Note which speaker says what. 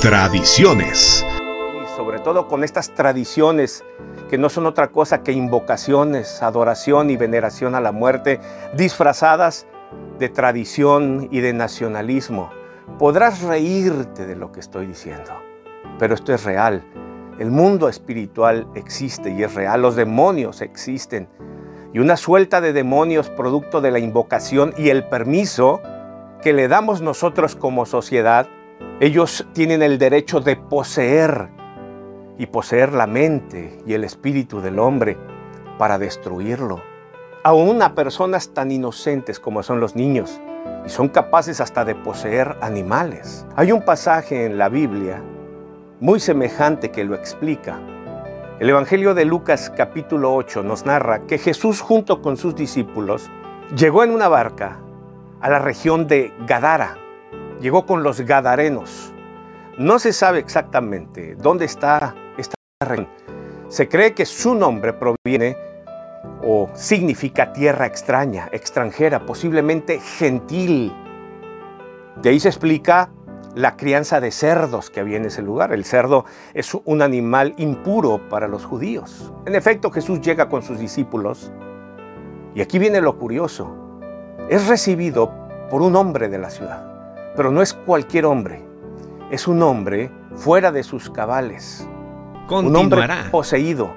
Speaker 1: Tradiciones.
Speaker 2: Y sobre todo con estas tradiciones que no son otra cosa que invocaciones, adoración y veneración a la muerte, disfrazadas de tradición y de nacionalismo. Podrás reírte de lo que estoy diciendo, pero esto es real. El mundo espiritual existe y es real, los demonios existen. Y una suelta de demonios producto de la invocación y el permiso que le damos nosotros como sociedad ellos tienen el derecho de poseer y poseer la mente y el espíritu del hombre para destruirlo. Aún a personas tan inocentes como son los niños y son capaces hasta de poseer animales. Hay un pasaje en la Biblia muy semejante que lo explica. El Evangelio de Lucas capítulo 8 nos narra que Jesús junto con sus discípulos llegó en una barca a la región de Gadara llegó con los Gadarenos. No se sabe exactamente dónde está esta región. Se cree que su nombre proviene o significa tierra extraña, extranjera, posiblemente gentil. De ahí se explica la crianza de cerdos que había en ese lugar. El cerdo es un animal impuro para los judíos. En efecto, Jesús llega con sus discípulos y aquí viene lo curioso. Es recibido por un hombre de la ciudad. Pero no es cualquier hombre, es un hombre fuera de sus cabales. Un hombre poseído,